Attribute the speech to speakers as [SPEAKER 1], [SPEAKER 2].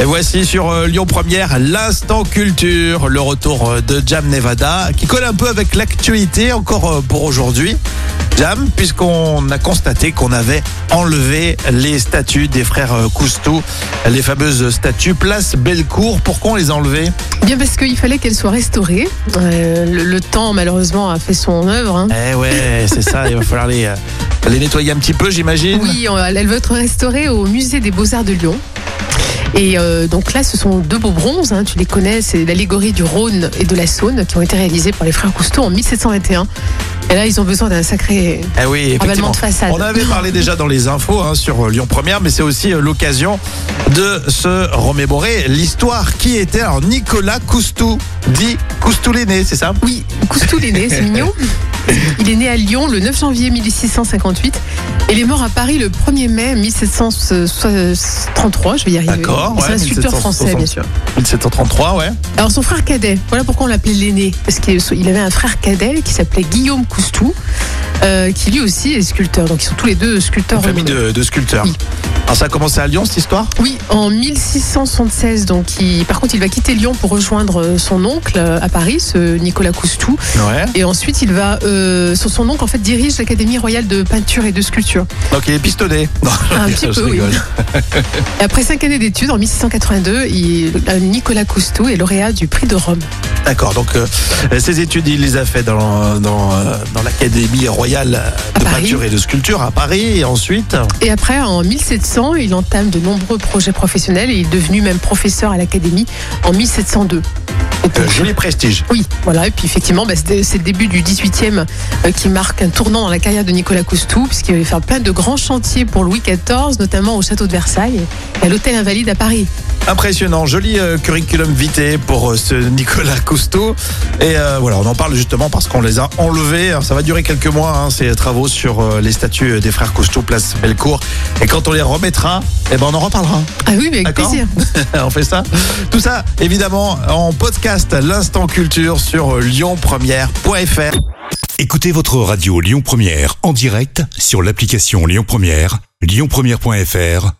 [SPEAKER 1] Et voici sur euh, Lyon Première l'instant culture, le retour euh, de Jam Nevada, qui colle un peu avec l'actualité encore euh, pour aujourd'hui. Jam, puisqu'on a constaté qu'on avait enlevé les statues des frères Coustou, les fameuses statues place Bellecour. Pourquoi on les a enlevées?
[SPEAKER 2] Bien parce qu'il fallait qu'elle soit restaurée. Euh, le, le temps malheureusement a fait son œuvre. hein.
[SPEAKER 1] Eh ouais, c'est ça, il va falloir les, les nettoyer un petit peu, j'imagine.
[SPEAKER 2] Oui, elle veut être restaurée au musée des Beaux-Arts de Lyon. Et euh, donc là, ce sont deux beaux bronzes, hein, tu les connais, c'est l'allégorie du Rhône et de la Saône qui ont été réalisés par les frères Cousteau en 1721. Et là, ils ont besoin d'un sacré
[SPEAKER 1] Eh oui,
[SPEAKER 2] de façade.
[SPEAKER 1] On avait parlé déjà dans les infos hein, sur euh, Lyon Première, mais c'est aussi euh, l'occasion de se remémorer l'histoire qui était alors Nicolas Coustou, dit Coustou l'aîné, c'est ça?
[SPEAKER 2] Oui, Coustou est né, c'est mignon. Il est né à Lyon le 9 janvier 1658 et il est mort à Paris le 1er mai 1733, je vais y arriver.
[SPEAKER 1] D'accord,
[SPEAKER 2] C'est
[SPEAKER 1] ouais,
[SPEAKER 2] un sculpteur
[SPEAKER 1] 1760.
[SPEAKER 2] français, bien sûr.
[SPEAKER 1] 1733, ouais.
[SPEAKER 2] Alors son frère cadet, voilà pourquoi on l'appelait l'aîné, parce qu'il avait un frère cadet qui s'appelait Guillaume Coustou, euh, qui lui aussi est sculpteur. Donc ils sont tous les deux sculpteurs.
[SPEAKER 1] Une famille de, de sculpteurs.
[SPEAKER 2] Oui.
[SPEAKER 1] Alors ça a commencé à Lyon cette histoire?
[SPEAKER 2] Oui, en 1676. Donc il- par contre, il va quitter Lyon pour rejoindre son oncle euh, à Paris, ce Nicolas Coustou.
[SPEAKER 1] Ouais.
[SPEAKER 2] Et ensuite, il va, euh, son oncle en fait dirige l'Académie royale de peinture et de sculpture.
[SPEAKER 1] Donc il est pistonné. Non,
[SPEAKER 2] Un petit peu, oui.
[SPEAKER 1] rigole.
[SPEAKER 2] Et après cinq années d'études, en 1682, il, euh, Nicolas Coustou est lauréat du prix de Rome.
[SPEAKER 1] D'accord, donc euh, ces études, il les a fait dans, dans, euh, dans l'Académie royale de peinture et de sculpture à Paris, et ensuite...
[SPEAKER 2] Et après, en 1700, il entame de nombreux projets professionnels et il est devenu même professeur à l'Académie en 1702. Et
[SPEAKER 1] euh, joli prestige.
[SPEAKER 2] Oui, voilà. Et puis effectivement, bah, c'est le début du 18e euh, qui marque un tournant dans la carrière de Nicolas Coustou, puisqu'il va faire plein de grands chantiers pour Louis XIV, notamment au château de Versailles et à l'hôtel Invalide à Paris.
[SPEAKER 1] Impressionnant, joli euh, curriculum vitae pour euh, ce Nicolas Cousteau. Et euh, voilà, on en parle justement parce qu'on les a enlevés. Alors, ça va durer quelques mois, hein, ces travaux sur les statues des frères Cousteau, place Bellecour. Et quand on les remettra, eh ben, on en reparlera.
[SPEAKER 2] Ah oui, mais avec
[SPEAKER 1] D'accord.
[SPEAKER 2] plaisir.
[SPEAKER 1] on fait ça. Tout ça, évidemment, en podcast, l'instant culture sur lyonpremière.fr.
[SPEAKER 3] Écoutez votre radio Lyon Première en direct sur l'application Lyon Première, lyonpremière.fr